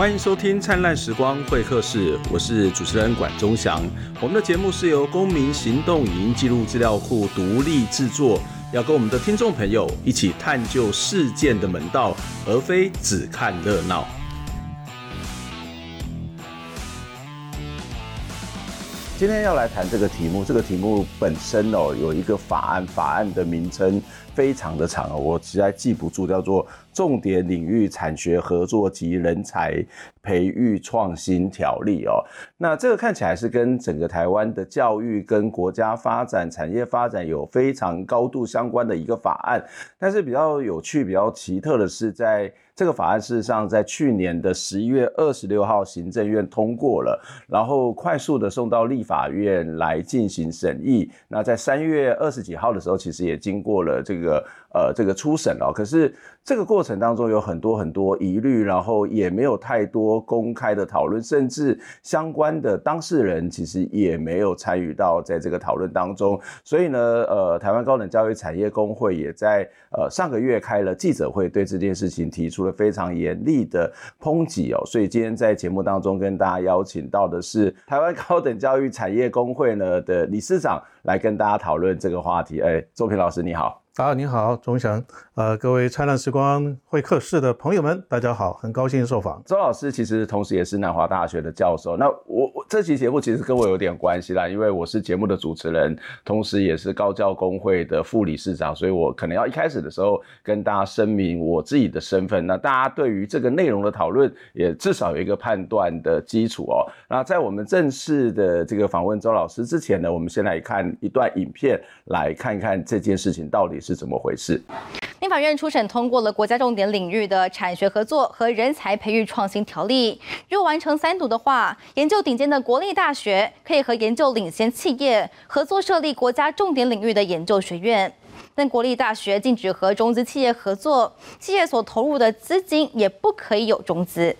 欢迎收听《灿烂时光会客室》，我是主持人管中祥。我们的节目是由公民行动影音记录资料库独立制作，要跟我们的听众朋友一起探究事件的门道，而非只看热闹。今天要来谈这个题目，这个题目本身哦有一个法案，法案的名称非常的长哦，我实在记不住，叫做《重点领域产学合作及人才培育创新条例》哦。那这个看起来是跟整个台湾的教育跟国家发展、产业发展有非常高度相关的一个法案，但是比较有趣、比较奇特的是在。这个法案事实上在去年的十一月二十六号行政院通过了，然后快速的送到立法院来进行审议。那在三月二十几号的时候，其实也经过了这个。呃，这个初审了，可是这个过程当中有很多很多疑虑，然后也没有太多公开的讨论，甚至相关的当事人其实也没有参与到在这个讨论当中。所以呢，呃，台湾高等教育产业工会也在呃上个月开了记者会，对这件事情提出了非常严厉的抨击哦。所以今天在节目当中跟大家邀请到的是台湾高等教育产业工会呢的理事长来跟大家讨论这个话题。哎，周平老师你好。啊，你好，钟祥，呃，各位灿烂时光会客室的朋友们，大家好，很高兴受访。周老师其实同时也是南华大学的教授。那我我这期节目其实跟我有点关系啦，因为我是节目的主持人，同时也是高教工会的副理事长，所以我可能要一开始的时候跟大家声明我自己的身份。那大家对于这个内容的讨论，也至少有一个判断的基础哦。那在我们正式的这个访问周老师之前呢，我们先来看一段影片，来看一看这件事情到底是。是怎么回事？立法院初审通过了国家重点领域的产学合作和人才培育创新条例。若完成三读的话，研究顶尖的国立大学可以和研究领先企业合作设立国家重点领域的研究学院，但国立大学禁止和中资企业合作，企业所投入的资金也不可以有中资。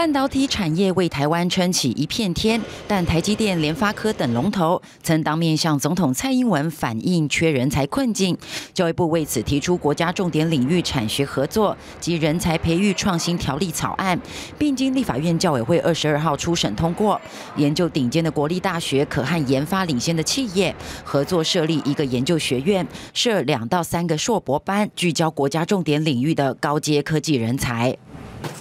半导体产业为台湾撑起一片天，但台积电、联发科等龙头曾当面向总统蔡英文反映缺人才困境。教育部为此提出国家重点领域产学合作及人才培育创新条例草案，并经立法院教委会二十二号初审通过。研究顶尖的国立大学可和研发领先的企业合作设立一个研究学院，设两到三个硕博班，聚焦国家重点领域的高阶科技人才。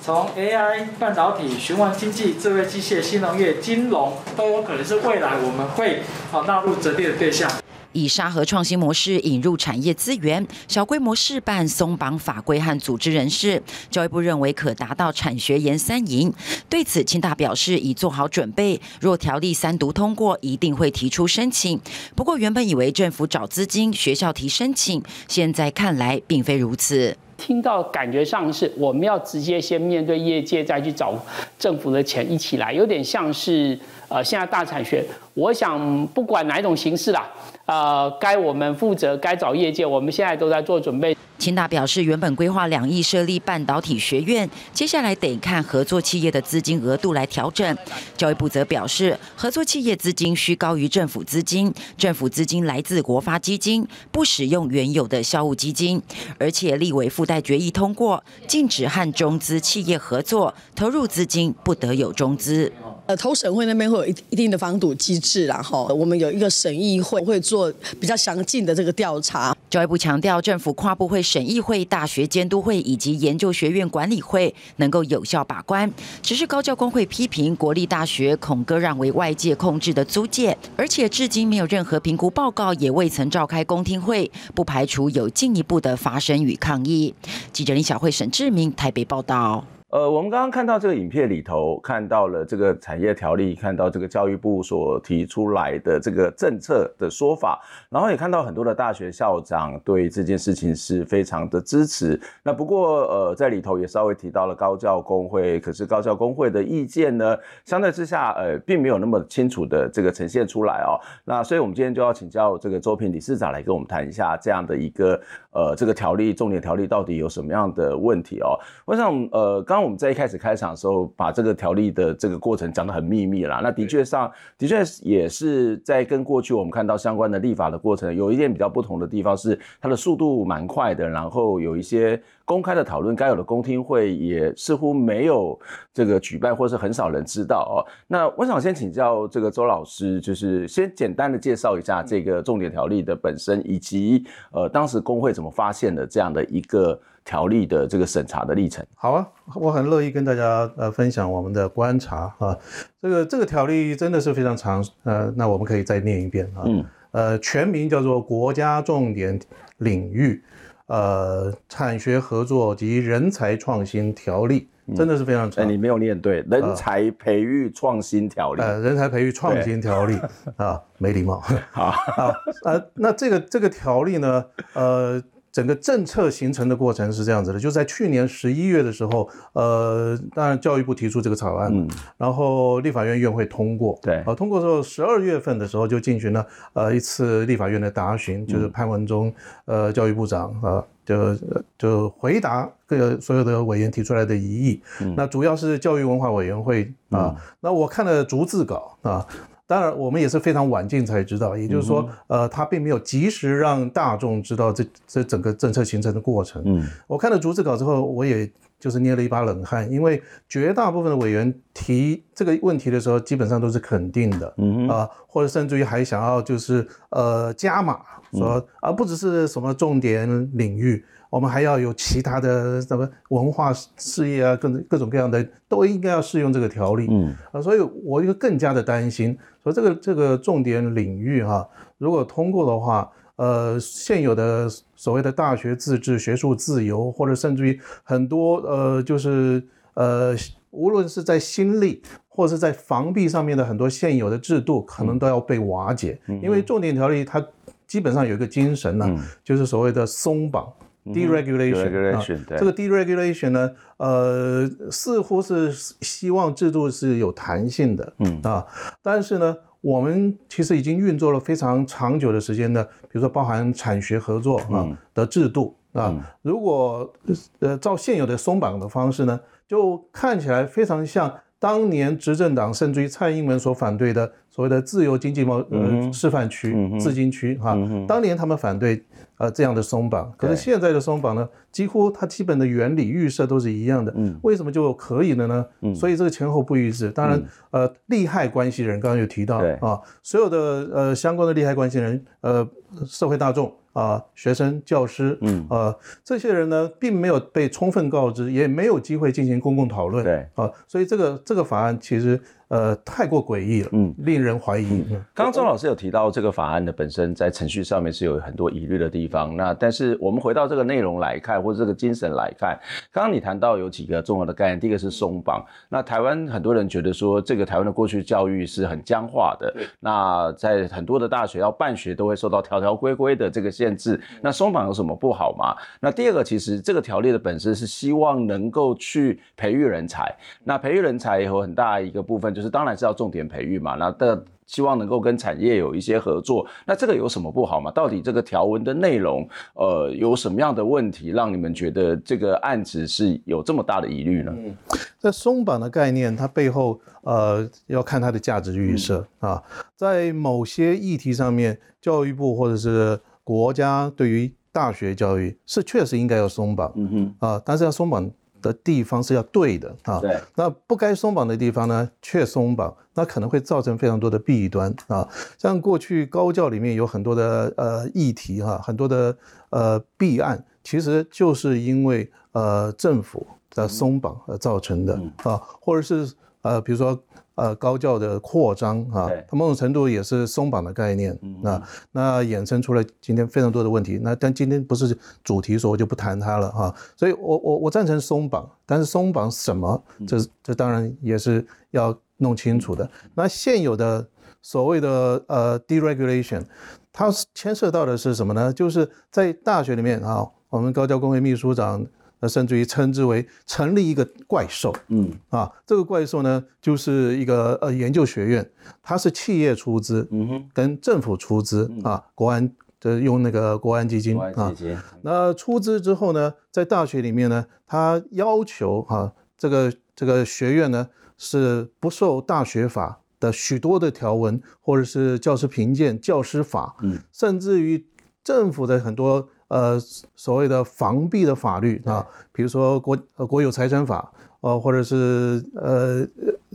从 AI、半导体、循环经济、智慧机械、新农业、金融，都有可能是未来我们会啊纳入折叠的对象。以沙盒创新模式引入产业资源，小规模试办松绑法规和组织人士，教育部认为可达到产学研三赢。对此，清大表示已做好准备，若条例三读通过，一定会提出申请。不过，原本以为政府找资金，学校提申请，现在看来并非如此。听到感觉上是我们要直接先面对业界，再去找政府的钱一起来，有点像是呃现在大产学。我想不管哪一种形式啦，呃，该我们负责，该找业界，我们现在都在做准备。清大表示，原本规划两亿设立半导体学院，接下来得看合作企业的资金额度来调整。教育部则表示，合作企业资金需高于政府资金，政府资金来自国发基金，不使用原有的校务基金，而且立委附带决议通过，禁止和中资企业合作，投入资金不得有中资。呃，投审会那边会有一一定的防堵机制，然后我们有一个审议会，会做比较详尽的这个调查。教育部强调，政府跨部会审议会、大学监督会以及研究学院管理会能够有效把关。只是高教工会批评国立大学恐割让为外界控制的租界，而且至今没有任何评估报告，也未曾召开公听会，不排除有进一步的发生与抗议。记者李小慧、沈志明台北报道。呃，我们刚刚看到这个影片里头，看到了这个产业条例，看到这个教育部所提出来的这个政策的说法，然后也看到很多的大学校长对这件事情是非常的支持。那不过，呃，在里头也稍微提到了高教工会，可是高教工会的意见呢，相对之下，呃，并没有那么清楚的这个呈现出来哦。那所以我们今天就要请教这个周平理事长来跟我们谈一下这样的一个呃这个条例重点条例到底有什么样的问题哦。我想，呃，刚那我们在一开始开场的时候，把这个条例的这个过程讲得很秘密啦。那的确上的确也是在跟过去我们看到相关的立法的过程，有一点比较不同的地方是它的速度蛮快的，然后有一些公开的讨论，该有的公听会也似乎没有这个举办，或是很少人知道哦。那我想先请教这个周老师，就是先简单的介绍一下这个重点条例的本身，以及呃当时工会怎么发现的这样的一个。条例的这个审查的历程，好啊，我很乐意跟大家呃分享我们的观察啊。这个这个条例真的是非常长，呃，那我们可以再念一遍啊。嗯。呃，全名叫做《国家重点领域呃产学合作及人才创新条例》，真的是非常长。嗯，你没有念对，《人才培育创新条例》。呃，人才培育创新条例啊，没礼貌。好啊，呃，那这个这个条例呢，呃。整个政策形成的过程是这样子的，就在去年十一月的时候，呃，当然教育部提出这个草案，嗯，然后立法院院会通过，对，啊，通过之后，十二月份的时候就进行了呃一次立法院的答询，就是潘文忠呃教育部长啊，就就回答各个所有的委员提出来的疑义，嗯，那主要是教育文化委员会啊，那我看了逐字稿啊。当然，我们也是非常晚近才知道，也就是说，呃，他并没有及时让大众知道这这整个政策形成的过程。嗯，我看了逐字稿之后，我也就是捏了一把冷汗，因为绝大部分的委员提这个问题的时候，基本上都是肯定的，嗯啊、呃，或者甚至于还想要就是呃加码，说啊不只是什么重点领域。我们还要有其他的什么文化事业啊，各各种各样的都应该要适用这个条例。嗯啊，所以我就更加的担心，说这个这个重点领域哈、啊，如果通过的话，呃，现有的所谓的大学自治、学术自由，或者甚至于很多呃，就是呃，无论是在心力或者是在防弊上面的很多现有的制度，可能都要被瓦解。嗯、因为重点条例它基本上有一个精神呢、啊，嗯、就是所谓的松绑。Deregulation 啊，这个 deregulation 呢，呃，似乎是希望制度是有弹性的，嗯。啊，但是呢，我们其实已经运作了非常长久的时间的，比如说包含产学合作啊的制度啊，如果呃照现有的松绑的方式呢，就看起来非常像当年执政党甚至于蔡英文所反对的所谓的自由经济贸呃示范区自经区哈，当年他们反对。呃，这样的松绑，可是现在的松绑呢，几乎它基本的原理预设都是一样的。嗯，为什么就可以了呢？嗯，所以这个前后不一致。当然，呃，利害关系人刚刚有提到啊，所有的呃相关的利害关系人，呃，社会大众啊，学生、教师，嗯，呃，这些人呢，并没有被充分告知，也没有机会进行公共讨论。对，啊，所以这个这个法案其实。呃，太过诡异了，嗯，令人怀疑。刚刚周老师有提到这个法案的本身在程序上面是有很多疑虑的地方。那但是我们回到这个内容来看，或者这个精神来看，刚刚你谈到有几个重要的概念，第一个是松绑。那台湾很多人觉得说，这个台湾的过去教育是很僵化的。那在很多的大学要办学都会受到条条规规的这个限制。那松绑有什么不好吗？那第二个，其实这个条例的本身是希望能够去培育人才。那培育人才有很大一个部分。就是当然是要重点培育嘛，那的希望能够跟产业有一些合作，那这个有什么不好吗？到底这个条文的内容，呃，有什么样的问题让你们觉得这个案子是有这么大的疑虑呢？嗯，这松绑的概念，它背后呃要看它的价值预设、嗯、啊，在某些议题上面，教育部或者是国家对于大学教育是确实应该要松绑，嗯哼啊，但是要松绑。的地方是要对的啊，对，那不该松绑的地方呢，却松绑，那可能会造成非常多的弊端啊。像过去高教里面有很多的呃议题哈，很多的呃弊案，其实就是因为呃政府的松绑而造成的啊，或者是呃比如说。呃，高教的扩张啊，它某种程度也是松绑的概念，嗯、哼啊，那衍生出了今天非常多的问题。那但今天不是主题，所以我就不谈它了哈、啊。所以我我我赞成松绑，但是松绑什么？这这当然也是要弄清楚的。嗯、那现有的所谓的呃 deregulation，它牵涉到的是什么呢？就是在大学里面啊，我们高教工会秘书长。那甚至于称之为成立一个怪兽，嗯。啊，这个怪兽呢，就是一个呃研究学院，它是企业出资，嗯哼，跟政府出资啊，国安就是用那个国安基金啊，那出资之后呢，在大学里面呢，它要求哈这个这个学院呢是不受大学法的许多的条文，或者是教师评鉴、教师法，嗯，甚至于政府的很多呃所谓的防弊的法律啊，比如说国呃国有财产法，呃或者是呃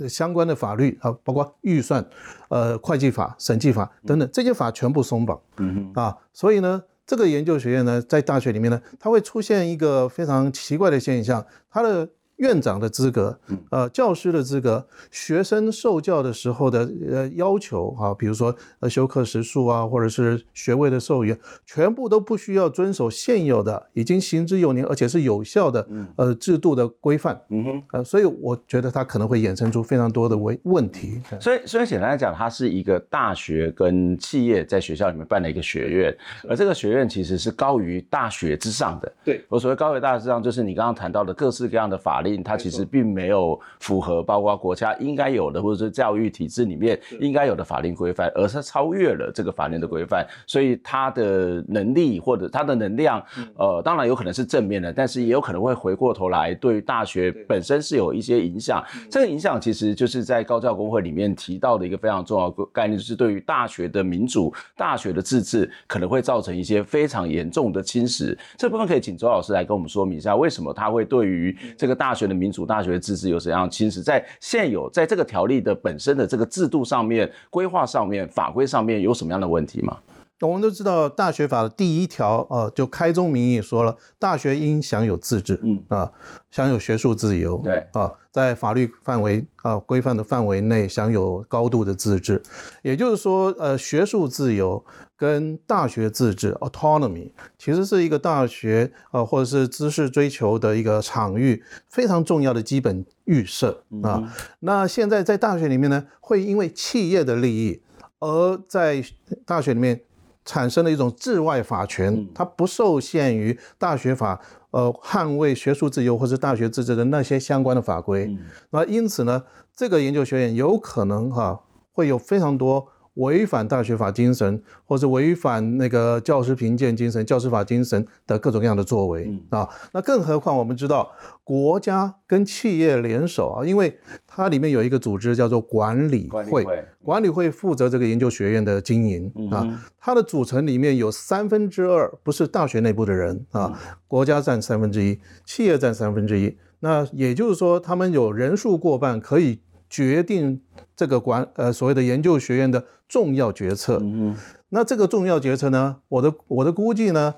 相关的法律啊，包括预算、呃会计法、审计法等等这些法全部松绑，嗯啊，所以呢，这个研究学院呢，在大学里面呢，它会出现一个非常奇怪的现象，它的。院长的资格，呃，教师的资格，学生受教的时候的呃要求啊，比如说呃修课时数啊，或者是学位的授予，全部都不需要遵守现有的已经行之有年而且是有效的呃制度的规范。嗯哼，呃，所以我觉得它可能会衍生出非常多的问问题。所以，所以简单来讲，它是一个大学跟企业在学校里面办的一个学院，而这个学院其实是高于大学之上的。对，我所谓高于大学之上，就是你刚刚谈到的各式各样的法。它其实并没有符合包括国家应该有的，或者是教育体制里面应该有的法令规范，而是超越了这个法令的规范，所以它的能力或者它的能量，呃，当然有可能是正面的，但是也有可能会回过头来对大学本身是有一些影响。这个影响其实就是在高教工会里面提到的一个非常重要的概念，就是对于大学的民主、大学的自治可能会造成一些非常严重的侵蚀。这部分可以请周老师来跟我们说明一下，为什么他会对于这个大大学的民主、大学的自治有怎样侵蚀？在现有在这个条例的本身的这个制度上面、规划上面、法规上面有什么样的问题吗？我们都知道，大学法的第一条，呃，就开宗明义说了，大学应享有自治，嗯啊，享有学术自由，对啊，在法律范围啊规范的范围内享有高度的自治。也就是说，呃，学术自由。跟大学自治 （autonomy） 其实是一个大学呃或者是知识追求的一个场域非常重要的基本预设啊。嗯、那现在在大学里面呢，会因为企业的利益而在大学里面产生了一种治外法权，它不受限于大学法呃捍卫学术自由或是大学自治的那些相关的法规。嗯、那因此呢，这个研究学院有可能哈、啊、会有非常多。违反大学法精神，或是违反那个教师评鉴精神、教师法精神的各种各样的作为、嗯、啊，那更何况我们知道，国家跟企业联手啊，因为它里面有一个组织叫做管理会，管理会，负责这个研究学院的经营、嗯、啊，它的组成里面有三分之二不是大学内部的人啊，嗯、国家占三分之一，企业占三分之一，那也就是说，他们有人数过半可以。决定这个管呃所谓的研究学院的重要决策，嗯，那这个重要决策呢，我的我的估计呢，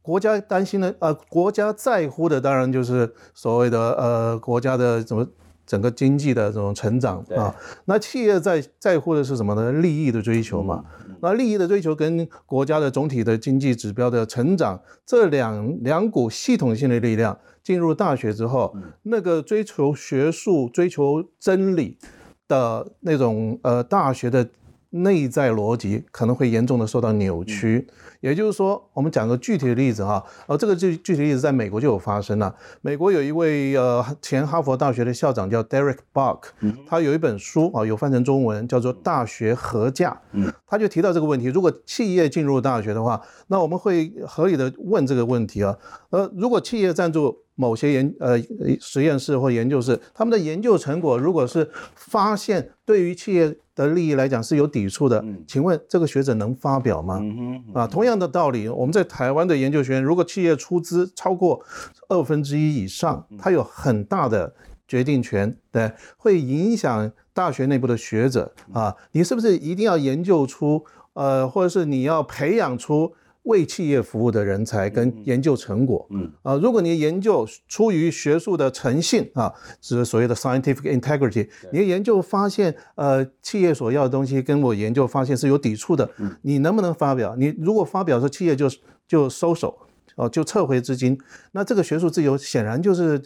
国家担心的呃国家在乎的当然就是所谓的呃国家的怎么整个经济的这种成长啊，那企业在在乎的是什么呢？利益的追求嘛，嗯、那利益的追求跟国家的总体的经济指标的成长这两两股系统性的力量。进入大学之后，那个追求学术、追求真理的那种呃大学的内在逻辑，可能会严重的受到扭曲。也就是说，我们讲个具体的例子哈，呃，这个具具体例子在美国就有发生了。美国有一位呃前哈佛大学的校长叫 Derek Buck，他有一本书啊，有翻成中文叫做《大学合价》，他就提到这个问题：如果企业进入大学的话，那我们会合理的问这个问题啊，呃，如果企业赞助。某些研呃实验室或研究室，他们的研究成果如果是发现对于企业的利益来讲是有抵触的，嗯、请问这个学者能发表吗？嗯嗯嗯、啊，同样的道理，我们在台湾的研究学院，如果企业出资超过二分之一以上，它有很大的决定权，对，会影响大学内部的学者啊，你是不是一定要研究出呃，或者是你要培养出？为企业服务的人才跟研究成果，嗯啊，如果你的研究出于学术的诚信啊，是所谓的 scientific integrity，你的研究发现，呃，企业所要的东西跟我研究发现是有抵触的，你能不能发表？你如果发表说企业就就收手。哦，就撤回资金，那这个学术自由显然就是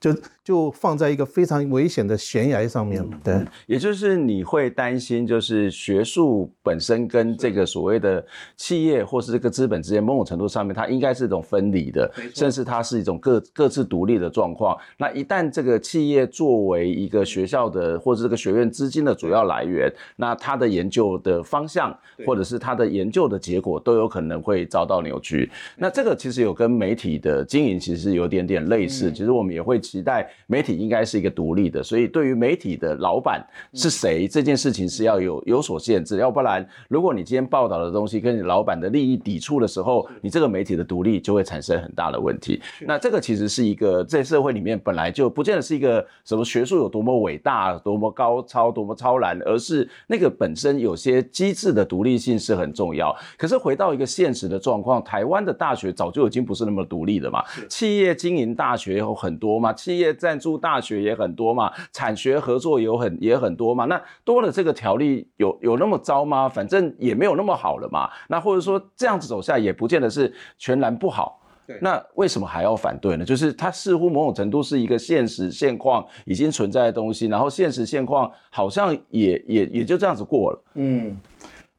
就就放在一个非常危险的悬崖上面。对，也就是你会担心，就是学术本身跟这个所谓的企业或是这个资本之间，某种程度上面，它应该是一种分离的，甚至它是一种各各自独立的状况。那一旦这个企业作为一个学校的或者这个学院资金的主要来源，那它的研究的方向或者是它的研究的结果都有可能会遭到扭曲。那这个其实。其实有跟媒体的经营其实是有点点类似。嗯、其实我们也会期待媒体应该是一个独立的，所以对于媒体的老板是谁、嗯、这件事情是要有有所限制，要不然如果你今天报道的东西跟你老板的利益抵触的时候，你这个媒体的独立就会产生很大的问题。那这个其实是一个在社会里面本来就不见得是一个什么学术有多么伟大、多么高超、多么超然，而是那个本身有些机制的独立性是很重要。可是回到一个现实的状况，台湾的大学早就已经不是那么独立的嘛。企业经营大学有很多嘛，企业赞助大学也很多嘛，产学合作有很也很多嘛。那多了这个条例有有那么糟吗？反正也没有那么好了嘛。那或者说这样子走下来也不见得是全然不好。那为什么还要反对呢？就是它似乎某种程度是一个现实现况已经存在的东西，然后现实现况好像也也也就这样子过了。嗯，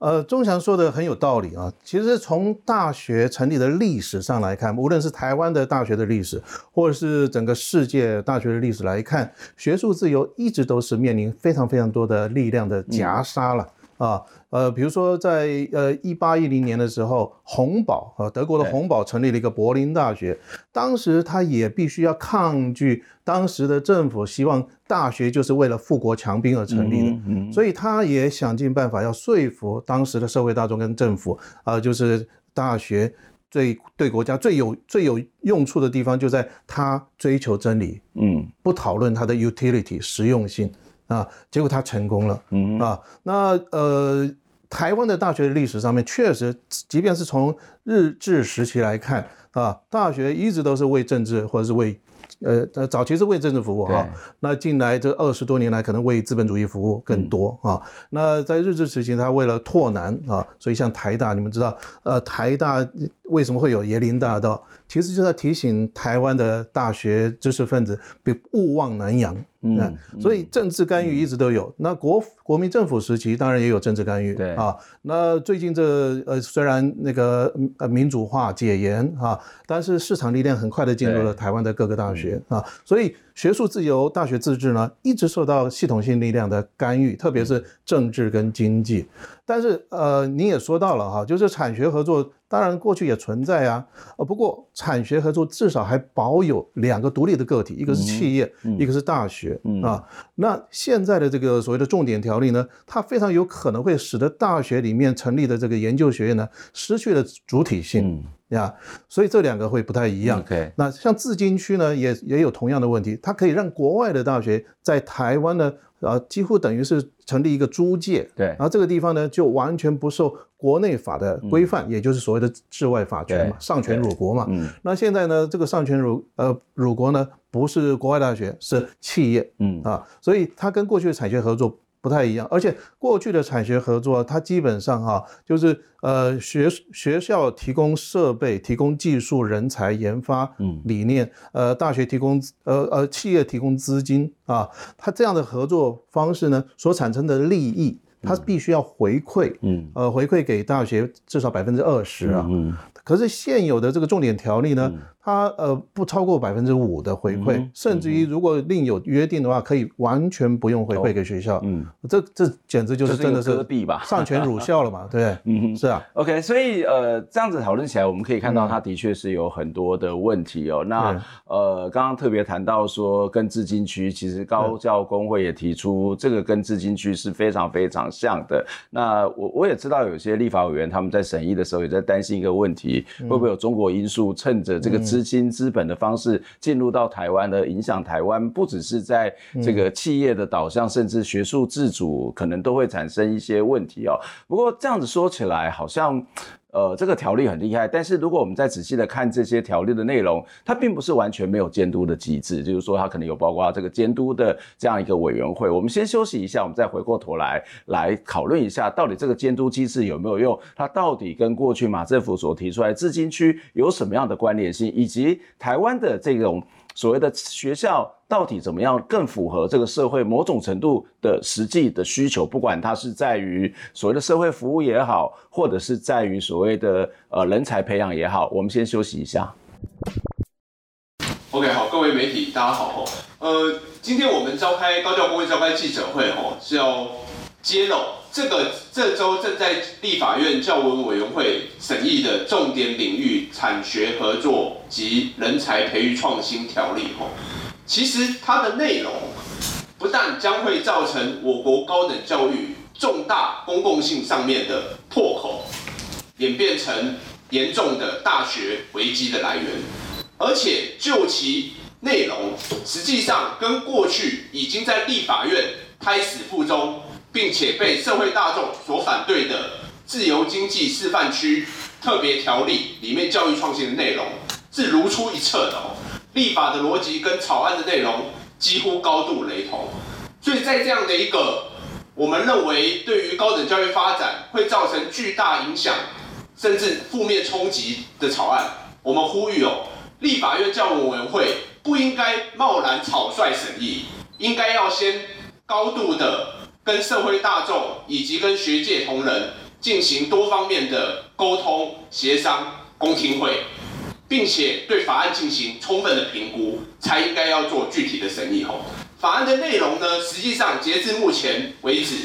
呃，钟祥说的很有道理啊。其实从大学成立的历史上来看，无论是台湾的大学的历史，或者是整个世界大学的历史来看，学术自由一直都是面临非常非常多的力量的夹杀了。啊，呃，比如说在呃一八一零年的时候，洪堡啊，德国的洪堡成立了一个柏林大学，当时他也必须要抗拒当时的政府希望大学就是为了富国强兵而成立的，嗯嗯、所以他也想尽办法要说服当时的社会大众跟政府啊、呃，就是大学最对国家最有最有用处的地方就在他追求真理，嗯，不讨论它的 utility 实用性。啊，结果他成功了，嗯啊，那呃，台湾的大学的历史上面确实，即便是从日治时期来看啊，大学一直都是为政治或者是为。呃，早期是为政治服务哈，那近来这二十多年来，可能为资本主义服务更多啊。那在日治时期，他为了拓南啊，所以像台大，你们知道，呃，台大为什么会有椰林大道？其实就在提醒台湾的大学知识分子别勿忘南洋。嗯，所以政治干预一直都有。那国国民政府时期当然也有政治干预。对啊，那最近这呃虽然那个呃民主化解严啊，但是市场力量很快的进入了台湾的各个大学。啊，所以学术自由、大学自治呢，一直受到系统性力量的干预，特别是政治跟经济。但是，呃，你也说到了哈，就是产学合作，当然过去也存在啊。呃，不过产学合作至少还保有两个独立的个体，一个是企业，嗯、一个是大学、嗯、啊。那现在的这个所谓的重点条例呢，它非常有可能会使得大学里面成立的这个研究学院呢，失去了主体性。嗯呀，所以这两个会不太一样。那像自经区呢，也也有同样的问题，它可以让国外的大学在台湾呢，呃，几乎等于是成立一个租界。对，然后这个地方呢，就完全不受国内法的规范，嗯、也就是所谓的治外法权嘛，上权辱国嘛。嗯。那现在呢，这个上权辱呃辱国呢，不是国外大学，是企业。嗯啊，所以它跟过去的产学合作。不太一样，而且过去的产学合作，它基本上哈，就是呃学学校提供设备、提供技术人才、研发理念，嗯、呃大学提供呃呃企业提供资金啊，它这样的合作方式呢，所产生的利益，它必须要回馈，嗯，呃回馈给大学至少百分之二十啊。嗯嗯。可是现有的这个重点条例呢，嗯、它呃不超过百分之五的回馈，嗯、甚至于如果另有约定的话，可以完全不用回馈给学校。嗯，这这简直就是真的是上权辱校了嘛？对，嗯，是啊。OK，所以呃这样子讨论起来，我们可以看到它的确是有很多的问题哦。嗯、那呃刚刚特别谈到说跟资金区，其实高教工会也提出这个跟资金区是非常非常像的。那我我也知道有些立法委员他们在审议的时候也在担心一个问题。会不会有中国因素趁着这个资金资本的方式进入到台湾的影响？台湾不只是在这个企业的导向，甚至学术自主，可能都会产生一些问题哦。不过这样子说起来，好像。呃，这个条例很厉害，但是如果我们再仔细的看这些条例的内容，它并不是完全没有监督的机制，就是说它可能有包括这个监督的这样一个委员会。我们先休息一下，我们再回过头来来讨论一下，到底这个监督机制有没有用？它到底跟过去马政府所提出来自经区有什么样的关联性，以及台湾的这种。所谓的学校到底怎么样更符合这个社会某种程度的实际的需求？不管它是在于所谓的社会服务也好，或者是在于所谓的呃人才培养也好，我们先休息一下。OK，好，各位媒体大家好呃，今天我们召开高教工会召开记者会哦，是要揭露这个这周正在立法院教文委员会审议的重点领域产学合作及人才培育创新条例哦，其实它的内容不但将会造成我国高等教育重大公共性上面的破口，演变成严重的大学危机的来源，而且就其内容，实际上跟过去已经在立法院开始附中，并且被社会大众所反对的自由经济示范区特别条例里面教育创新的内容是如出一辙的哦，立法的逻辑跟草案的内容几乎高度雷同，所以在这样的一个我们认为对于高等教育发展会造成巨大影响，甚至负面冲击的草案，我们呼吁哦，立法院教文委员会不应该贸然草率审议，应该要先高度的跟社会大众以及跟学界同仁进行多方面的沟通、协商、公听会，并且对法案进行充分的评估，才应该要做具体的审议。吼，法案的内容呢，实际上截至目前为止，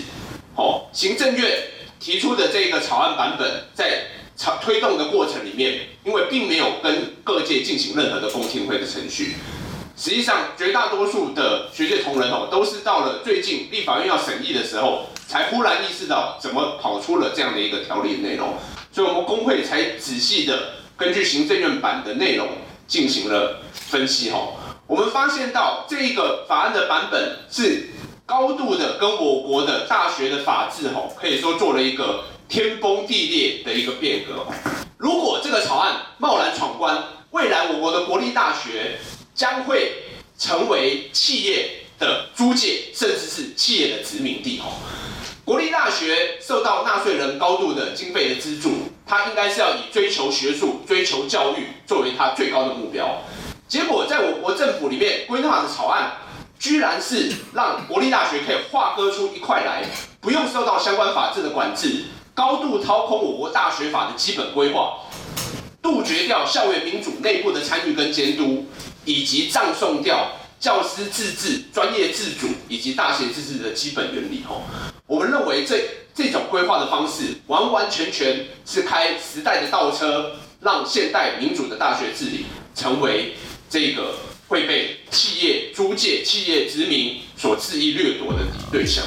吼，行政院提出的这个草案版本，在草推动的过程里面，因为并没有跟各界进行任何的公听会的程序。实际上，绝大多数的学界同仁哦，都是到了最近立法院要审议的时候，才忽然意识到怎么跑出了这样的一个条例内容，所以我们工会才仔细的根据行政院版的内容进行了分析哈。我们发现到这一个法案的版本是高度的跟我国的大学的法制哈，可以说做了一个天崩地裂的一个变革。如果这个草案贸然闯关，未来我国的国立大学。将会成为企业的租界，甚至是企业的殖民地。哦，国立大学受到纳税人高度的经费的资助，它应该是要以追求学术、追求教育作为它最高的目标。结果，在我国政府里面规划的草案，居然是让国立大学可以划割出一块来，不用受到相关法制的管制，高度掏空我国大学法的基本规划，杜绝掉校园民主内部的参与跟监督。以及葬送掉教师自治、专业自主以及大学自治的基本原理哦，我们认为这这种规划的方式完完全全是开时代的倒车，让现代民主的大学治理成为这个会被企业租借、企业殖民所恣意掠夺的对象。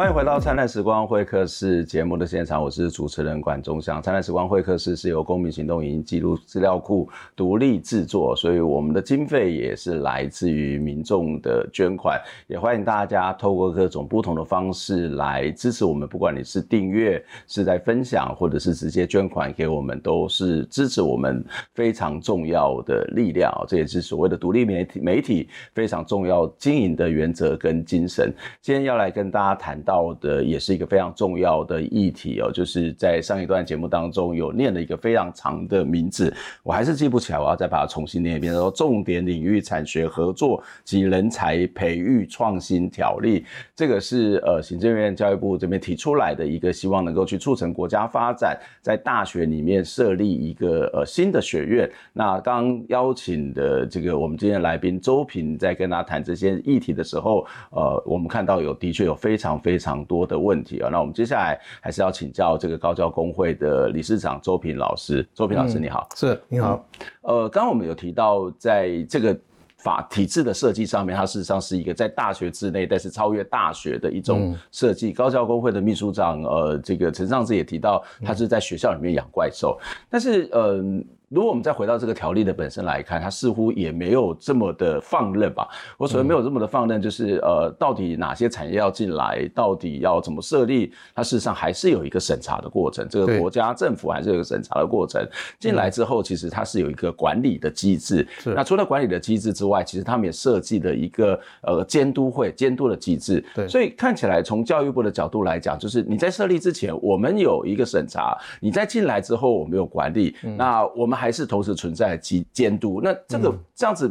欢迎回到《灿烂时光会客室》节目的现场，我是主持人管中祥。《灿烂时光会客室》是由公民行动影音记录资料库独立制作，所以我们的经费也是来自于民众的捐款。也欢迎大家透过各种不同的方式来支持我们，不管你是订阅、是在分享，或者是直接捐款给我们，都是支持我们非常重要的力量。这也是所谓的独立媒体媒体非常重要经营的原则跟精神。今天要来跟大家谈到。到的也是一个非常重要的议题哦，就是在上一段节目当中有念了一个非常长的名字，我还是记不起来，我要再把它重新念一遍。说重点领域产学合作及人才培育创新条例，这个是呃行政院教育部这边提出来的一个，希望能够去促成国家发展，在大学里面设立一个呃新的学院。那刚邀请的这个我们今天来宾周平在跟他谈这些议题的时候，呃，我们看到有的确有非常非常。非常多的问题啊，那我们接下来还是要请教这个高教工会的理事长周平老师。周平老师，你好。嗯、是，你好。呃，刚刚我们有提到，在这个法体制的设计上面，它事实上是一个在大学之内，但是超越大学的一种设计。嗯、高教工会的秘书长，呃，这个陈尚志也提到，他是在学校里面养怪兽，嗯、但是，嗯、呃。如果我们再回到这个条例的本身来看，它似乎也没有这么的放任吧？我所谓没有这么的放任，就是呃，到底哪些产业要进来，到底要怎么设立？它事实上还是有一个审查的过程。这个国家政府还是有一个审查的过程。进来之后，其实它是有一个管理的机制。那除了管理的机制之外，其实他们也设计了一个呃监督会监督的机制。对，所以看起来从教育部的角度来讲，就是你在设立之前，我们有一个审查；你在进来之后，我们有管理。那我们还是同时存在监监督，那这个这样子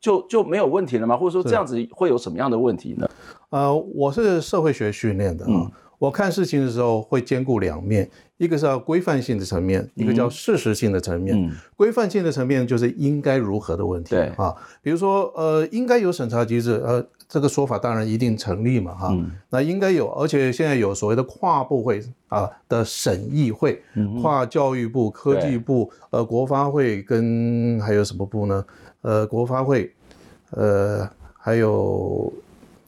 就就没有问题了吗？或者说这样子会有什么样的问题呢？呃，我是社会学训练的啊，嗯、我看事情的时候会兼顾两面，一个是要规范性的层面，一个叫事实性的层面。嗯、规范性的层面就是应该如何的问题。对啊，比如说呃，应该有审查机制，呃。这个说法当然一定成立嘛，哈，那应该有，而且现在有所谓的跨部会啊的审议会，跨教育部、科技部、呃国发会跟还有什么部呢？呃国发会，呃还有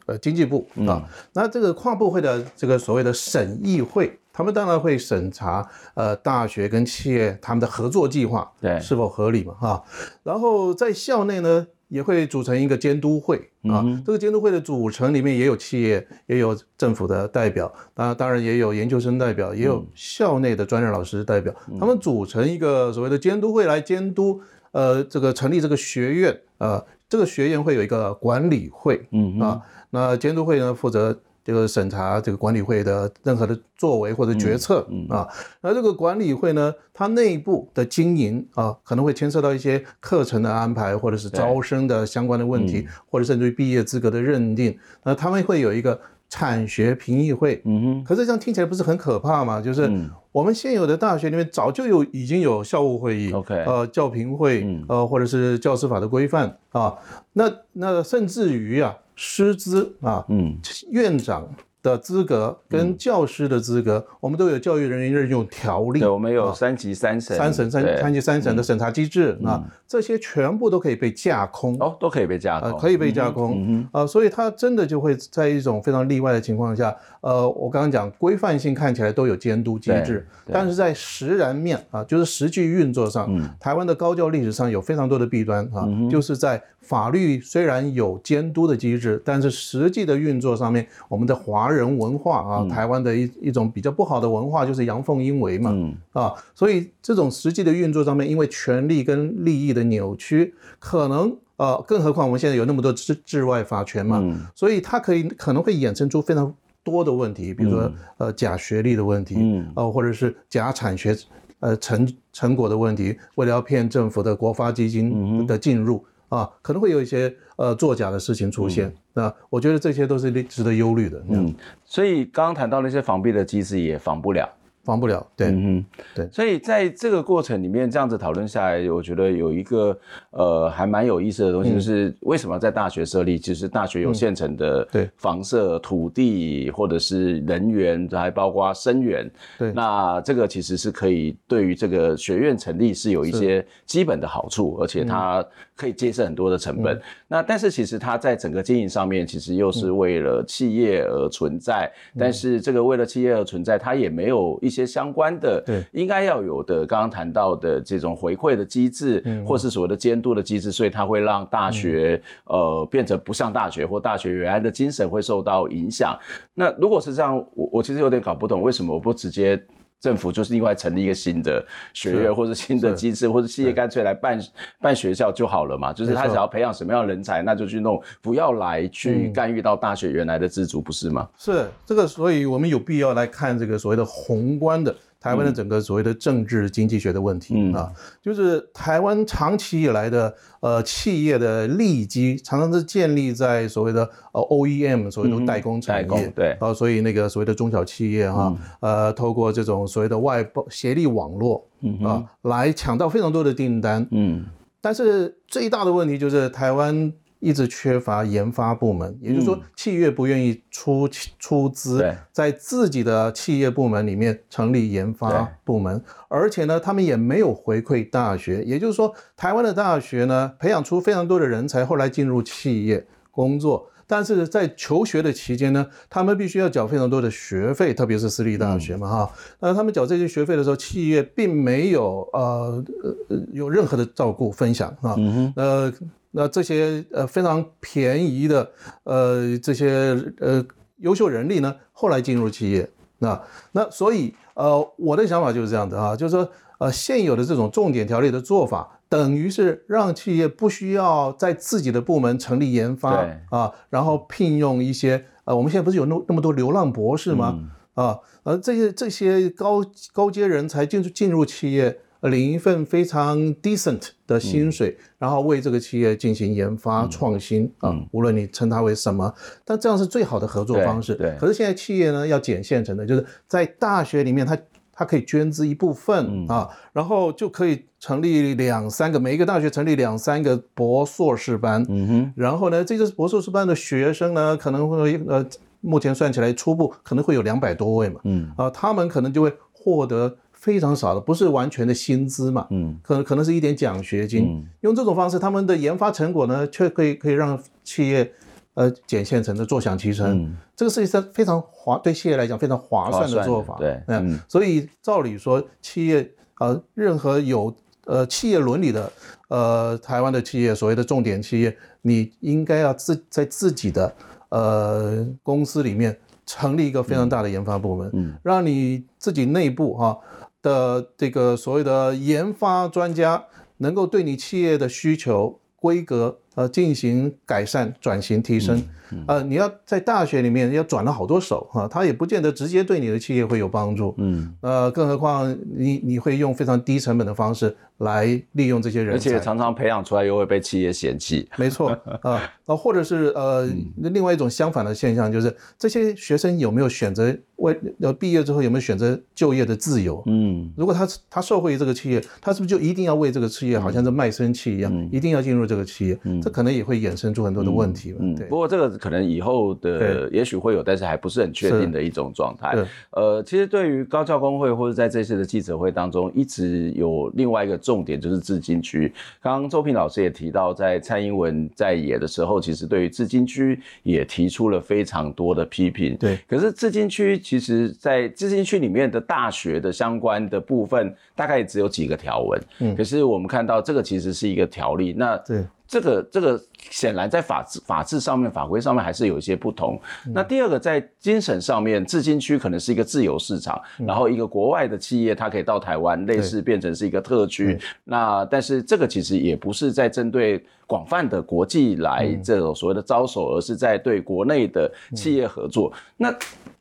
呃经济部啊，那这个跨部会的这个所谓的审议会，他们当然会审查呃大学跟企业他们的合作计划对。是否合理嘛，哈，然后在校内呢。也会组成一个监督会啊，这个监督会的组成里面也有企业，也有政府的代表，当当然也有研究生代表，也有校内的专任老师代表，他们组成一个所谓的监督会来监督，呃，这个成立这个学院，呃，这个学院会有一个管理会，嗯啊，那监督会呢负责。这个审查这个管理会的任何的作为或者决策、嗯嗯、啊，那这个管理会呢，它内部的经营啊，可能会牵涉到一些课程的安排，或者是招生的相关的问题，嗯、或者甚至于毕业资格的认定。那他们会有一个产学评议会。嗯哼。可是这样听起来不是很可怕吗？就是我们现有的大学里面早就有已经有校务会议，OK，呃，教评会，嗯、呃，或者是教师法的规范啊。那那甚至于啊。师资啊，嗯，院长的资格跟教师的资格，我们都有教育人员任用条例。对，我们有三级三审，三审三三级三审的审查机制啊，这些全部都可以被架空。哦，都可以被架空，可以被架空。啊，所以它真的就会在一种非常例外的情况下，呃，我刚刚讲规范性看起来都有监督机制，但是在实然面啊，就是实际运作上，台湾的高教历史上有非常多的弊端啊，就是在法律虽然有监督的机制，但是实际的运作上面，我们的华人文化啊，台湾的一一种比较不好的文化就是阳奉阴违嘛，嗯、啊，所以这种实际的运作上面，因为权力跟利益的扭曲，可能呃，更何况我们现在有那么多治治外法权嘛，嗯、所以它可以可能会衍生出非常多的问题，比如说、嗯、呃假学历的问题，嗯，呃或者是假产学呃成成果的问题，为了要骗政府的国发基金的进入。啊，可能会有一些呃作假的事情出现，嗯、那我觉得这些都是值得忧虑的。嗯，所以刚刚谈到那些防弊的机制也防不了。防不了，对，嗯，对，所以在这个过程里面，这样子讨论下来，我觉得有一个呃还蛮有意思的东西，就是为什么在大学设立，其实大学有现成的对。房舍、土地或者是人员，还包括生源，对，那这个其实是可以对于这个学院成立是有一些基本的好处，而且它可以节省很多的成本。那但是其实它在整个经营上面，其实又是为了企业而存在，但是这个为了企业而存在，它也没有一。一些相关的，对，应该要有的，刚刚谈到的这种回馈的机制，嗯，或是所谓的监督的机制，所以它会让大学，嗯、呃，变成不上大学，或大学原来的精神会受到影响。那如果是这样，我我其实有点搞不懂，为什么我不直接？政府就是另外成立一个新的学院，或者新的机制，或者企业干脆来办办学校就好了嘛？就是他想要培养什么样的人才，那就去弄，不要来去干预到大学原来的自主，不是吗？是这个，所以我们有必要来看这个所谓的宏观的。台湾的整个所谓的政治经济学的问题、嗯、啊，就是台湾长期以来的呃企业的利基，常常是建立在所谓的呃 OEM，所谓的代工产业，嗯、对。啊，所以那个所谓的中小企业哈，嗯、呃，透过这种所谓的外包协力网络，嗯啊，来抢到非常多的订单，嗯，但是最大的问题就是台湾。一直缺乏研发部门，也就是说，企业不愿意出出资，在自己的企业部门里面成立研发部门，而且呢，他们也没有回馈大学。也就是说，台湾的大学呢，培养出非常多的人才，后来进入企业工作，但是在求学的期间呢，他们必须要缴非常多的学费，特别是私立大学嘛，哈。那他们缴这些学费的时候，企业并没有呃呃有任何的照顾分享啊，呃。那这些呃非常便宜的呃这些呃优秀人力呢，后来进入企业，那那所以呃我的想法就是这样的啊，就是说呃现有的这种重点条例的做法，等于是让企业不需要在自己的部门成立研发对啊，然后聘用一些呃我们现在不是有那那么多流浪博士吗？嗯、啊，而这些这些高高阶人才进入进入企业。领一份非常 decent 的薪水，嗯、然后为这个企业进行研发创新啊，嗯、无论你称它为什么，但这样是最好的合作方式。对。对，可是现在企业呢，要捡现成的，就是在大学里面它，它它可以捐资一部分、嗯、啊，然后就可以成立两三个，每一个大学成立两三个博硕士班。嗯哼，然后呢，这个博硕士班的学生呢，可能会呃，目前算起来初步可能会有两百多位嘛。嗯啊，他们可能就会获得非常少的，不是完全的薪资嘛。嗯，可能可能是一点奖学金。嗯，用这种方式，他们的研发成果呢，却可以可以让企业。呃，捡现成的，坐享其成，嗯、这个是一个非常划，对企业来讲非常划算的做法。对，嗯，所以照理说，企业呃，任何有呃企业伦理的呃台湾的企业，所谓的重点企业，你应该要自在自己的呃公司里面成立一个非常大的研发部门，嗯，让你自己内部哈、啊、的这个所谓的研发专家，能够对你企业的需求规格。呃，进行改善、转型、提升。呃，你要在大学里面要转了好多手哈，他也不见得直接对你的企业会有帮助。嗯，呃，更何况你你会用非常低成本的方式来利用这些人，而且常常培养出来又会被企业嫌弃。没错啊，呃，或者是呃，另外一种相反的现象就是这些学生有没有选择为呃毕业之后有没有选择就业的自由？嗯，如果他他受惠于这个企业，他是不是就一定要为这个企业好像是卖身契一样，嗯、一定要进入这个企业？嗯，这可能也会衍生出很多的问题。嗯，对。不过这个。可能以后的也许会有，但是还不是很确定的一种状态。呃，其实对于高教工会或者在这次的记者会当中，一直有另外一个重点就是自金区。刚刚周平老师也提到，在蔡英文在野的时候，其实对于自金区也提出了非常多的批评。对，可是自金区其实，在自金区里面的大学的相关的部分，大概只有几个条文。嗯，可是我们看到这个其实是一个条例。那对。这个这个显然在法制法制上面法规上面还是有一些不同。那第二个在精神上面，自金区可能是一个自由市场，然后一个国外的企业它可以到台湾，类似变成是一个特区。那但是这个其实也不是在针对广泛的国际来这种所谓的招手，而是在对国内的企业合作。那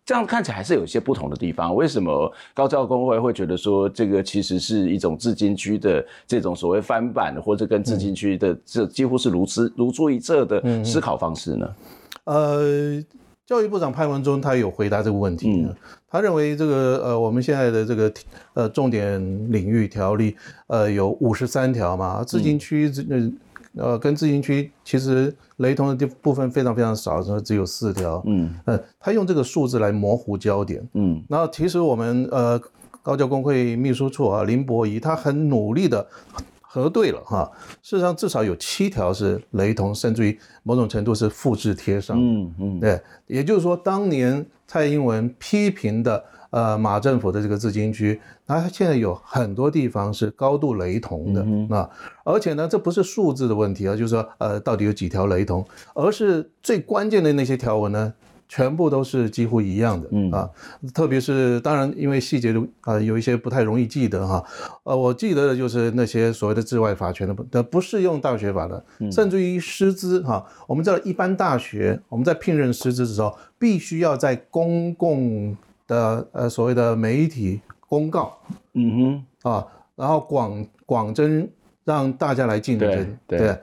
这样看起来还是有一些不同的地方。为什么高教工会会觉得说这个其实是一种自金区的这种所谓翻版，或者跟自金区的这几乎是如出如出一辙的思考方式呢？呃，教育部长潘文忠他有回答这个问题，嗯、他认为这个呃我们现在的这个呃重点领域条例呃有五十三条嘛，自金区这。嗯呃，跟自金区其实雷同的地部分非常非常少，说只有四条。嗯，呃，他用这个数字来模糊焦点。嗯，然后其实我们呃高教工会秘书处啊林博仪他很努力的核对了哈，事实上至少有七条是雷同，甚至于某种程度是复制贴上。嗯嗯，对，也就是说当年蔡英文批评的。呃，马政府的这个自金区，它现在有很多地方是高度雷同的，嗯、啊，而且呢，这不是数字的问题啊，就是说，呃，到底有几条雷同，而是最关键的那些条文呢，全部都是几乎一样的，嗯。啊，特别是当然，因为细节的啊、呃，有一些不太容易记得哈，呃，我记得的就是那些所谓的治外法权的不的不适用大学法的，甚至于师资哈，我们知道一般大学我们在聘任师资的时候，必须要在公共的呃所谓的媒体公告，嗯哼。啊，然后广广征让大家来竞争，对，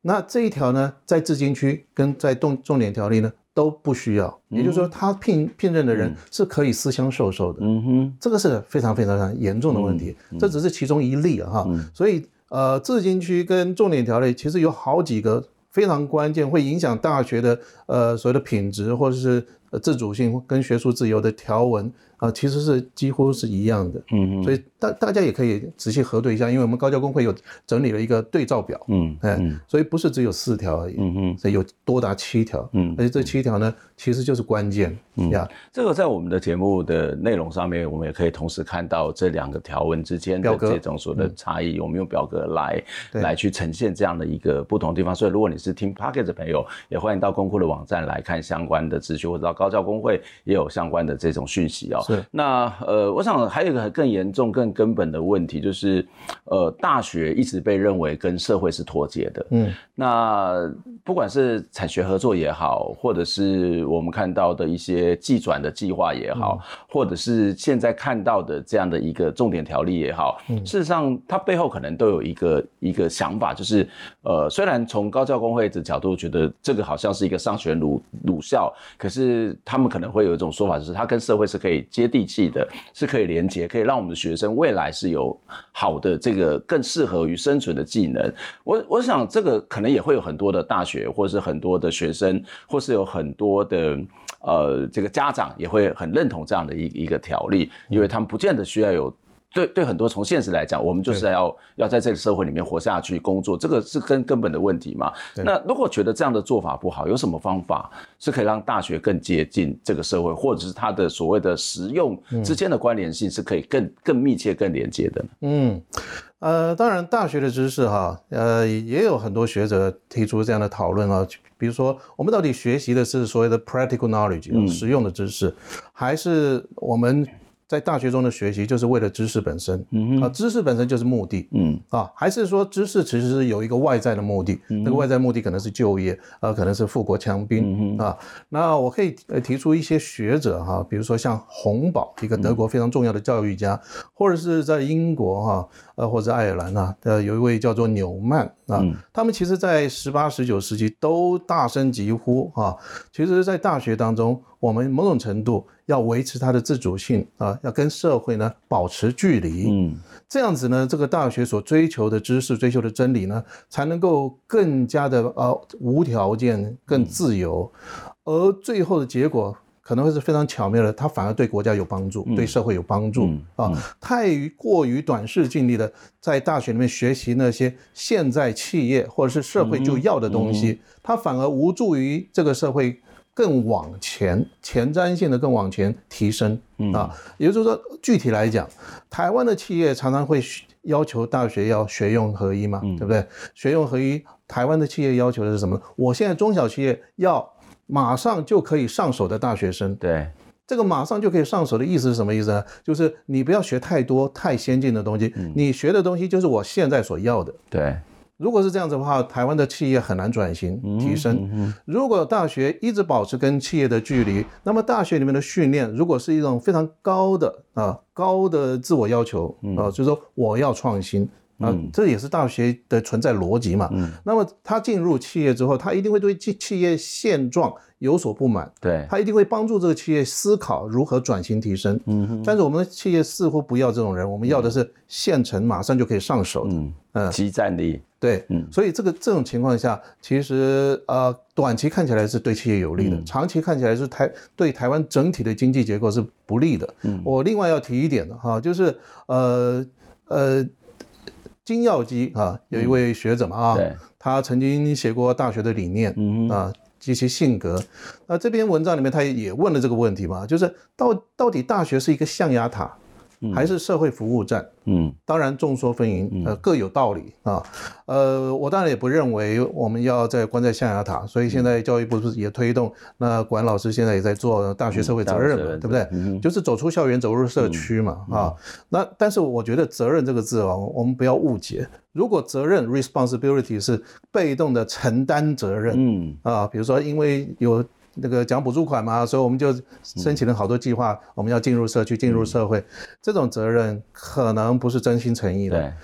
那这一条呢，在自金区跟在重重点条例呢都不需要，嗯、也就是说他聘聘任的人是可以私相授受的，嗯哼，这个是非常非常非常严重的问题，嗯、这只是其中一例啊哈，嗯、所以呃自金区跟重点条例其实有好几个非常关键会影响大学的呃所谓的品质或者是。呃，自主性跟学术自由的条文啊，其实是几乎是一样的。嗯嗯，所以大大家也可以仔细核对一下，因为我们高教工会有整理了一个对照表。嗯，哎，所以不是只有四条而已。嗯嗯，所以有多达七条。嗯，而且这七条呢，其实就是关键。嗯呀，这个在我们的节目的内容上面，我们也可以同时看到这两个条文之间的这种所谓的差异。我们用表格来来去呈现这样的一个不同的地方。所以，如果你是听 Podcast 的朋友，也欢迎到公库的网站来看相关的资讯，或者到。高教工会也有相关的这种讯息哦。是。那呃，我想还有一个更严重、更根本的问题，就是呃，大学一直被认为跟社会是脱节的。嗯。那不管是产学合作也好，或者是我们看到的一些技转的计划也好，嗯、或者是现在看到的这样的一个重点条例也好，嗯、事实上它背后可能都有一个一个想法，就是呃，虽然从高教工会的角度觉得这个好像是一个商学鲁鲁校，可是他们可能会有一种说法，就是它跟社会是可以接地气的，是可以连接，可以让我们的学生未来是有好的这个更适合于生存的技能。我我想这个可能也会有很多的大学，或是很多的学生，或是有很多的呃这个家长也会很认同这样的一一个条例，因为他们不见得需要有。对对，很多从现实来讲，我们就是要要在这个社会里面活下去，工作，这个是根根本的问题嘛。那如果觉得这样的做法不好，有什么方法是可以让大学更接近这个社会，或者是它的所谓的实用之间的关联性是可以更更密切、更连接的呢？嗯，呃，当然，大学的知识哈，呃，也有很多学者提出这样的讨论啊，比如说，我们到底学习的是所谓的 practical knowledge，实用的知识，还是我们？在大学中的学习就是为了知识本身，嗯啊，知识本身就是目的，嗯。啊，还是说知识其实是有一个外在的目的，嗯、那个外在目的可能是就业，呃，可能是富国强兵，嗯、啊，那我可以呃提出一些学者哈，比如说像洪堡，一个德国非常重要的教育家，嗯、或者是在英国哈，呃，或者爱尔兰啊，呃，有一位叫做纽曼啊，嗯、他们其实在十八、十九世纪都大声疾呼啊，其实，在大学当中。我们某种程度要维持它的自主性啊，要跟社会呢保持距离，嗯，这样子呢，这个大学所追求的知识、追求的真理呢，才能够更加的呃无条件、更自由，而最后的结果可能会是非常巧妙的，它反而对国家有帮助，对社会有帮助啊。太于过于短视近利的，在大学里面学习那些现在企业或者是社会就要的东西，它反而无助于这个社会。更往前，前瞻性的更往前提升啊，也就是说，具体来讲，台湾的企业常常会要求大学要学用合一嘛，对不对？学用合一，台湾的企业要求的是什么？我现在中小企业要马上就可以上手的大学生，对，这个马上就可以上手的意思是什么意思呢？就是你不要学太多太先进的东西，你学的东西就是我现在所要的，对。如果是这样子的话，台湾的企业很难转型提升。如果大学一直保持跟企业的距离，那么大学里面的训练如果是一种非常高的啊高的自我要求啊，就是说我要创新啊，这也是大学的存在逻辑嘛。嗯那么他进入企业之后，他一定会对企企业现状有所不满，对，他一定会帮助这个企业思考如何转型提升。嗯，但是我们的企业似乎不要这种人，我们要的是现成马上就可以上手的，嗯，即战力。对，嗯，所以这个这种情况下，其实呃，短期看起来是对企业有利的，嗯、长期看起来是台对台湾整体的经济结构是不利的。嗯，我另外要提一点的哈，就是呃呃，金耀基啊，有一位学者嘛啊，嗯、他曾经写过大学的理念，嗯啊及其性格。那这篇文章里面他也问了这个问题嘛，就是到到底大学是一个象牙塔，还是社会服务站，嗯，当然众说纷纭，呃，各有道理啊，呃，我当然也不认为我们要再关在象牙塔，所以现在教育部不是也推动，那管老师现在也在做大学社会责任嘛，对不对？就是走出校园，走入社区嘛，啊，那但是我觉得责任这个字啊，我们不要误解，如果责任 responsibility 是被动的承担责任，嗯，啊，比如说因为有。那个奖补助款嘛，所以我们就申请了好多计划，嗯、我们要进入社区、进入社会，嗯、这种责任可能不是真心诚意的。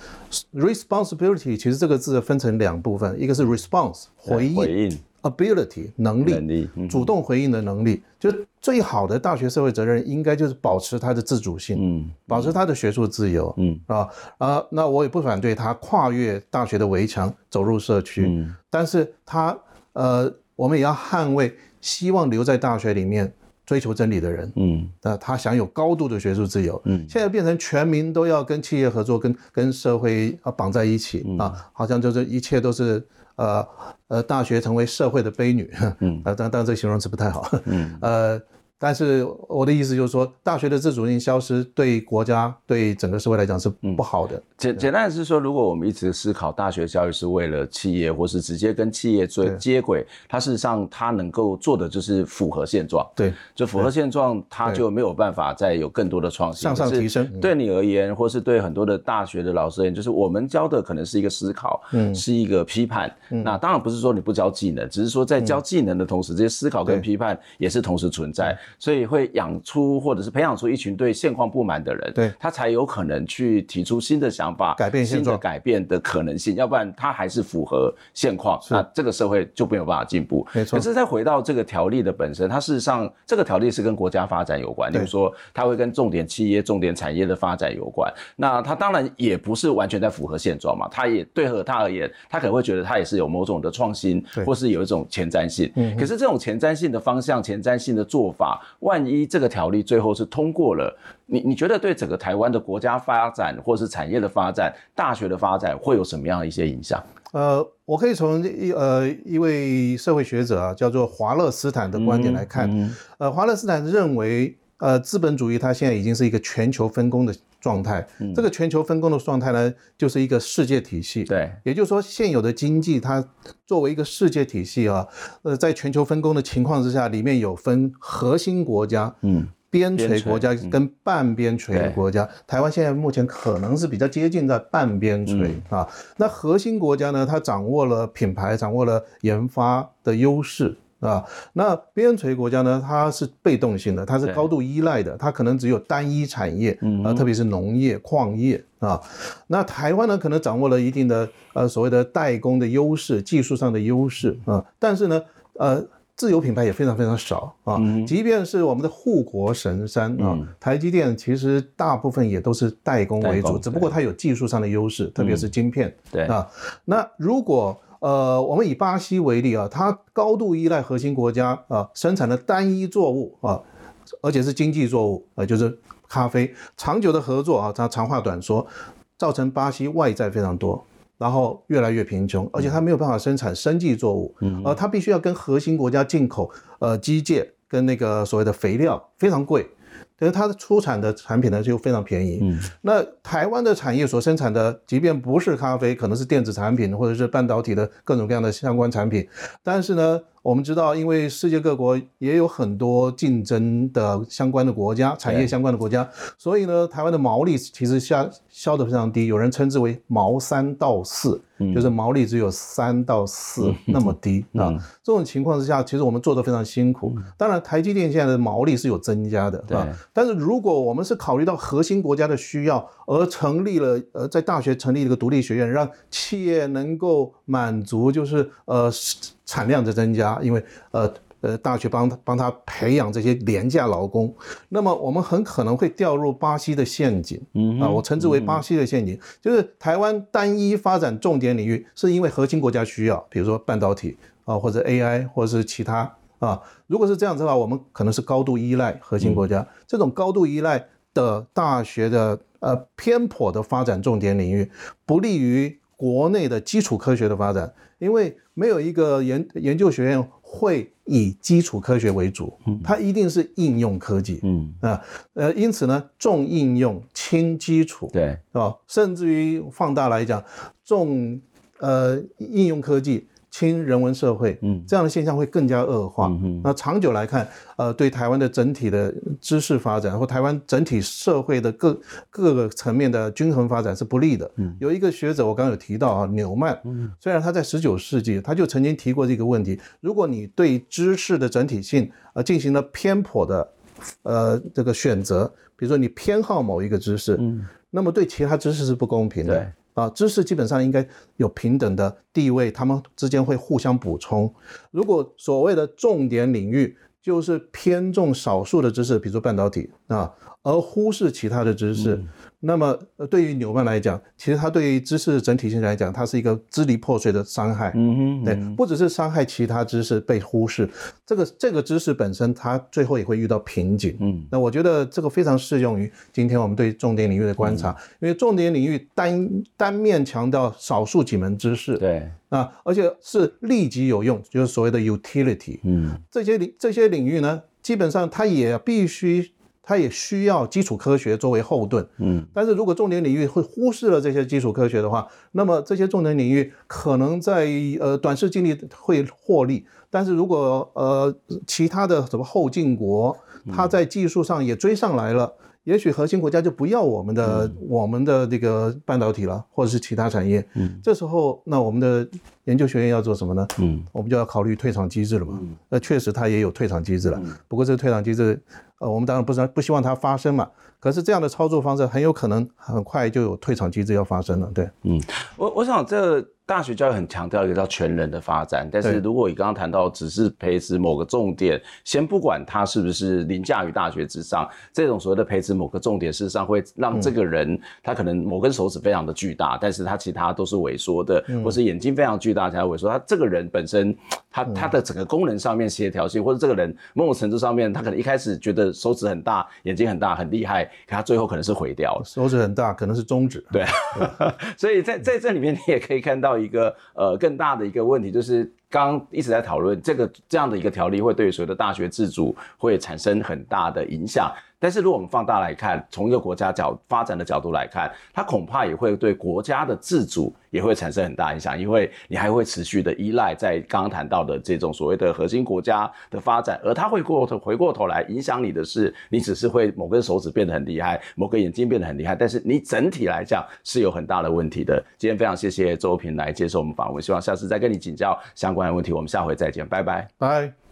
对，responsibility 其实这个字分成两部分，一个是 response 回应，回应，ability 能力，能力嗯、主动回应的能力。就最好的大学社会责任应该就是保持它的自主性，嗯，保持它的学术自由，嗯。啊啊，那我也不反对他跨越大学的围墙走入社区，嗯，但是他呃，我们也要捍卫。希望留在大学里面追求真理的人，嗯，那他享有高度的学术自由，嗯，现在变成全民都要跟企业合作，跟跟社会啊绑在一起，嗯、啊，好像就是一切都是呃呃大学成为社会的悲女，嗯，啊，当当然这个形容词不太好，嗯，呃。但是我的意思就是说，大学的自主性消失，对国家、对整个社会来讲是不好的。简、嗯、简单的是说，如果我们一直思考大学教育是为了企业，或是直接跟企业做接轨，它事实上它能够做的就是符合现状。对，就符合现状，它就没有办法再有更多的创新，向上提升。对你而言，或是对很多的大学的老师而言，就是我们教的可能是一个思考，嗯，是一个批判。嗯、那当然不是说你不教技能，只是说在教技能的同时，嗯、这些思考跟批判也是同时存在，所以会养。出或者是培养出一群对现况不满的人，对，他才有可能去提出新的想法，改变新的改变的可能性。要不然他还是符合现况，那这个社会就没有办法进步。没错。可是再回到这个条例的本身，它事实上这个条例是跟国家发展有关，例如说它会跟重点企业、重点产业的发展有关。那它当然也不是完全在符合现状嘛，它也对和他而言，他可能会觉得它也是有某种的创新，或是有一种前瞻性。嗯。可是这种前瞻性的方向、前瞻性的做法，万一这个条例最后是通过了，你你觉得对整个台湾的国家发展，或是产业的发展、大学的发展，会有什么样的一些影响？呃，我可以从一呃一位社会学者啊，叫做华勒斯坦的观点来看，嗯嗯、呃，华勒斯坦认为，呃，资本主义它现在已经是一个全球分工的状态，嗯、这个全球分工的状态呢，就是一个世界体系，对，也就是说，现有的经济它作为一个世界体系啊，呃，在全球分工的情况之下，里面有分核心国家，嗯。边陲国家跟半边陲的国家，嗯、台湾现在目前可能是比较接近在半边陲、嗯、啊。那核心国家呢，它掌握了品牌，掌握了研发的优势啊。那边陲国家呢，它是被动性的，它是高度依赖的，它可能只有单一产业啊，特别是农业、矿业啊。那台湾呢，可能掌握了一定的呃所谓的代工的优势，技术上的优势啊。但是呢，呃。自有品牌也非常非常少啊，即便是我们的护国神山啊，台积电其实大部分也都是代工为主，只不过它有技术上的优势，特别是晶片。对啊，那如果呃我们以巴西为例啊，它高度依赖核心国家啊生产的单一作物啊，而且是经济作物啊，就是咖啡，长久的合作啊，它长话短说，造成巴西外债非常多。然后越来越贫穷，而且它没有办法生产生计作物，嗯，呃，它必须要跟核心国家进口，呃，机械跟那个所谓的肥料非常贵，可是它的出产的产品呢就非常便宜，嗯，那台湾的产业所生产的，即便不是咖啡，可能是电子产品或者是半导体的各种各样的相关产品，但是呢。我们知道，因为世界各国也有很多竞争的相关的国家，产业相关的国家，所以呢，台湾的毛利其实下削得非常低，有人称之为毛三到四，就是毛利只有三到四那么低啊。这种情况之下，其实我们做的非常辛苦。当然，台积电现在的毛利是有增加的啊，但是如果我们是考虑到核心国家的需要而成立了，呃，在大学成立一个独立学院，让企业能够满足，就是呃。产量的增加，因为呃呃，大学帮他帮他培养这些廉价劳工，那么我们很可能会掉入巴西的陷阱，嗯啊，我称之为巴西的陷阱，就是台湾单一发展重点领域，是因为核心国家需要，比如说半导体啊，或者 AI，或者是其他啊，如果是这样子的话，我们可能是高度依赖核心国家，这种高度依赖的大学的呃偏颇的发展重点领域，不利于国内的基础科学的发展。因为没有一个研研究学院会以基础科学为主，它一定是应用科技，嗯啊，呃，因此呢，重应用轻基础，对是吧，甚至于放大来讲，重呃应用科技。亲人文社会，嗯，这样的现象会更加恶化。嗯哼，那长久来看，呃，对台湾的整体的知识发展或台湾整体社会的各各个层面的均衡发展是不利的。嗯，有一个学者我刚刚有提到啊，纽曼，嗯，虽然他在十九世纪他就曾经提过这个问题：如果你对知识的整体性呃进行了偏颇的呃这个选择，比如说你偏好某一个知识，嗯，那么对其他知识是不公平的。对。啊，知识基本上应该有平等的地位，他们之间会互相补充。如果所谓的重点领域就是偏重少数的知识，比如说半导体啊，而忽视其他的知识。嗯那么，对于纽曼来讲，其实他对于知识整体性来讲，它是一个支离破碎的伤害。嗯哼，对，不只是伤害其他知识被忽视，这个这个知识本身，它最后也会遇到瓶颈。嗯，那我觉得这个非常适用于今天我们对重点领域的观察，因为重点领域单单面强调少数几门知识，对啊，而且是立即有用，就是所谓的 utility。嗯，这些领这些领域呢，基本上它也必须。它也需要基础科学作为后盾，嗯，但是如果重点领域会忽视了这些基础科学的话，那么这些重点领域可能在呃短视经历会获利，但是如果呃其他的什么后进国，它在技术上也追上来了。也许核心国家就不要我们的、嗯、我们的这个半导体了，或者是其他产业。嗯，这时候那我们的研究学院要做什么呢？嗯，我们就要考虑退场机制了嘛。嗯，那确实它也有退场机制了。嗯，不过这个退场机制，呃，我们当然不是不希望它发生嘛。可是这样的操作方式很有可能很快就有退场机制要发生了。对，嗯，我我想这个。大学教育很强调一个叫全人的发展，但是如果你刚刚谈到只是培植某个重点，先不管他是不是凌驾于大学之上，这种所谓的培植某个重点，事实上会让这个人他可能某根手指非常的巨大，但是他其他都是萎缩的，或是眼睛非常巨大才萎缩。他这个人本身，他他的整个功能上面协调性，或者这个人某种程度上面，他可能一开始觉得手指很大，眼睛很大，很厉害，可他最后可能是毁掉了。手指很大，可能是中指。对，所以在在这里面你也可以看到。一个呃更大的一个问题就是，刚一直在讨论这个这样的一个条例会对所有的大学自主会产生很大的影响。但是，如果我们放大来看，从一个国家角发展的角度来看，它恐怕也会对国家的自主也会产生很大影响，因为你还会持续的依赖在刚刚谈到的这种所谓的核心国家的发展，而它会过头回过头来影响你的是，你只是会某根手指变得很厉害，某个眼睛变得很厉害，但是你整体来讲是有很大的问题的。今天非常谢谢周平来接受我们访问，希望下次再跟你请教相关的问题，我们下回再见，拜拜，拜。